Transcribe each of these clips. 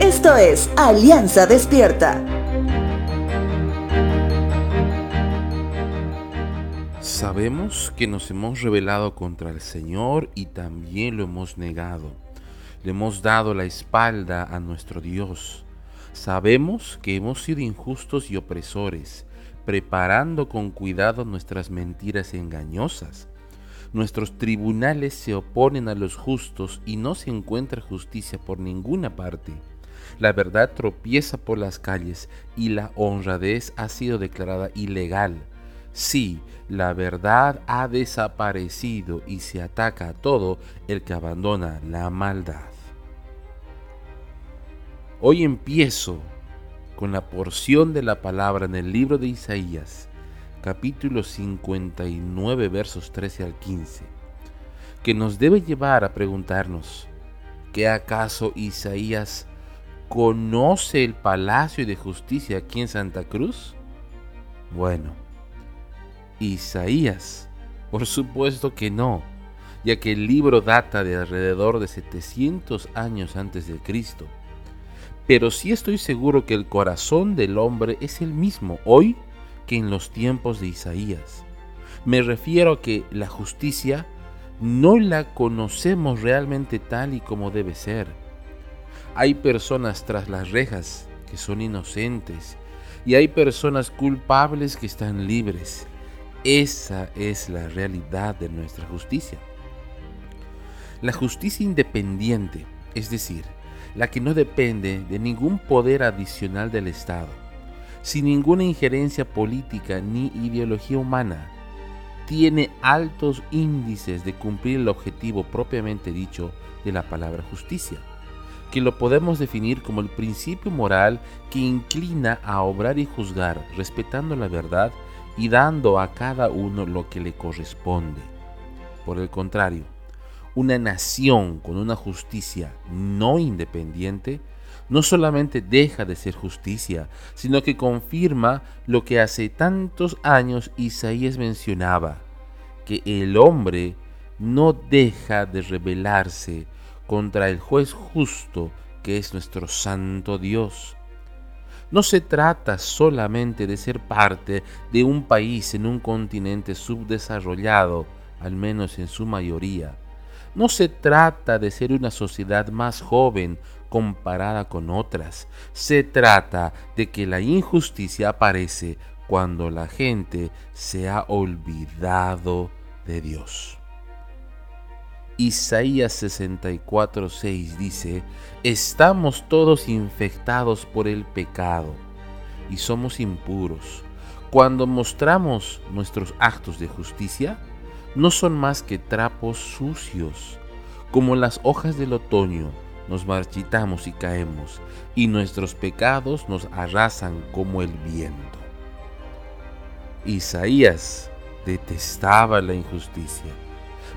Esto es Alianza Despierta. Sabemos que nos hemos rebelado contra el Señor y también lo hemos negado. Le hemos dado la espalda a nuestro Dios. Sabemos que hemos sido injustos y opresores, preparando con cuidado nuestras mentiras engañosas. Nuestros tribunales se oponen a los justos y no se encuentra justicia por ninguna parte. La verdad tropieza por las calles y la honradez ha sido declarada ilegal. Sí, la verdad ha desaparecido y se ataca a todo el que abandona la maldad. Hoy empiezo con la porción de la palabra en el libro de Isaías, capítulo 59, versos 13 al 15, que nos debe llevar a preguntarnos, ¿qué acaso Isaías conoce el palacio de justicia aquí en Santa Cruz? Bueno, Isaías? Por supuesto que no, ya que el libro data de alrededor de 700 años antes de Cristo. Pero sí estoy seguro que el corazón del hombre es el mismo hoy que en los tiempos de Isaías. Me refiero a que la justicia no la conocemos realmente tal y como debe ser. Hay personas tras las rejas que son inocentes y hay personas culpables que están libres. Esa es la realidad de nuestra justicia. La justicia independiente, es decir, la que no depende de ningún poder adicional del Estado, sin ninguna injerencia política ni ideología humana, tiene altos índices de cumplir el objetivo propiamente dicho de la palabra justicia, que lo podemos definir como el principio moral que inclina a obrar y juzgar respetando la verdad y dando a cada uno lo que le corresponde. Por el contrario, una nación con una justicia no independiente no solamente deja de ser justicia, sino que confirma lo que hace tantos años Isaías mencionaba, que el hombre no deja de rebelarse contra el juez justo que es nuestro santo Dios. No se trata solamente de ser parte de un país en un continente subdesarrollado, al menos en su mayoría. No se trata de ser una sociedad más joven comparada con otras. Se trata de que la injusticia aparece cuando la gente se ha olvidado de Dios. Isaías 64:6 dice, estamos todos infectados por el pecado y somos impuros. Cuando mostramos nuestros actos de justicia, no son más que trapos sucios. Como las hojas del otoño, nos marchitamos y caemos, y nuestros pecados nos arrasan como el viento. Isaías detestaba la injusticia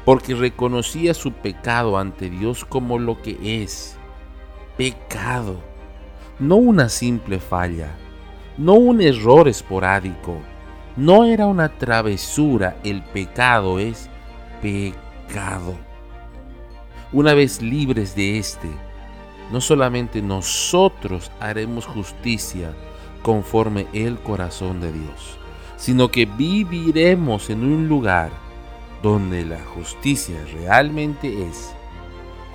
porque reconocía su pecado ante Dios como lo que es, pecado, no una simple falla, no un error esporádico, no era una travesura, el pecado es pecado. Una vez libres de este, no solamente nosotros haremos justicia conforme el corazón de Dios, sino que viviremos en un lugar donde la justicia realmente es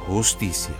justicia.